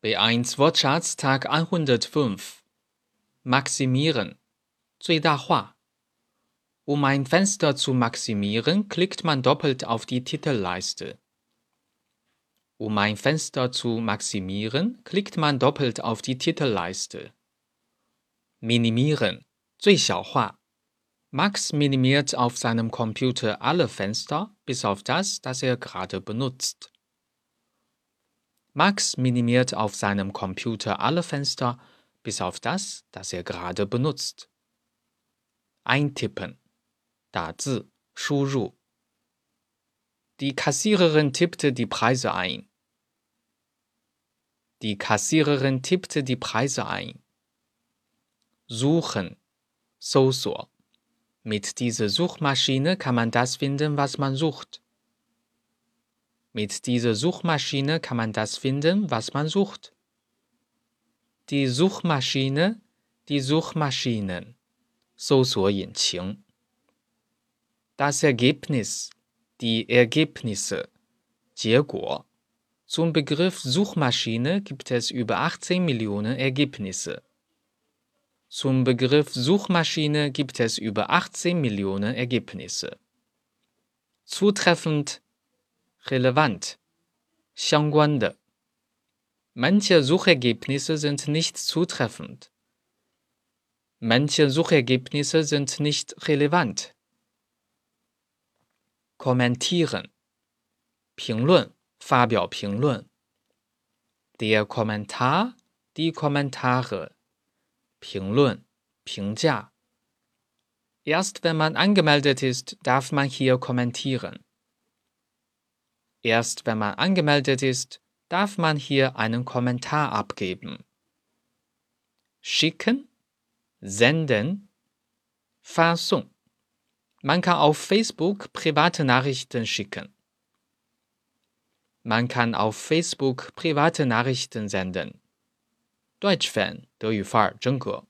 B1 Wortschatz Tag 105 Maximieren Zuidahuá Um ein Fenster zu maximieren, klickt man doppelt auf die Titelleiste. Um ein Fenster zu maximieren, klickt man doppelt auf die Titelleiste. Minimieren Zuixiaohua Max minimiert auf seinem Computer alle Fenster, bis auf das, das er gerade benutzt. Max minimiert auf seinem Computer alle Fenster, bis auf das, das er gerade benutzt. Eintippen. 打字，输入。Die Kassiererin tippte die Preise ein. Die Kassiererin tippte die Preise ein. Suchen, 搜索。Mit dieser Suchmaschine kann man das finden, was man sucht. Mit dieser Suchmaschine kann man das finden, was man sucht. Die Suchmaschine, die Suchmaschinen. 搜索引擎。Das Ergebnis, die Ergebnisse. 结果。Zum Begriff Suchmaschine gibt es über 18 Millionen Ergebnisse. Zum Begriff Suchmaschine gibt es über 18 Millionen Ergebnisse. Zutreffend, relevant, 相关的. Manche Suchergebnisse sind nicht zutreffend. Manche Suchergebnisse sind nicht relevant. Kommentieren. 评论，发表评论。Der Kommentar, die Kommentare. 评论、评价。Erst wenn man angemeldet ist, darf man hier kommentieren. Erst wenn man angemeldet ist, darf man hier einen Kommentar abgeben. Schicken, senden, 发送。Man kann auf Facebook private Nachrichten schicken. Man kann auf Facebook private Nachrichten senden. Deutsch-Fan 德语范儿真格。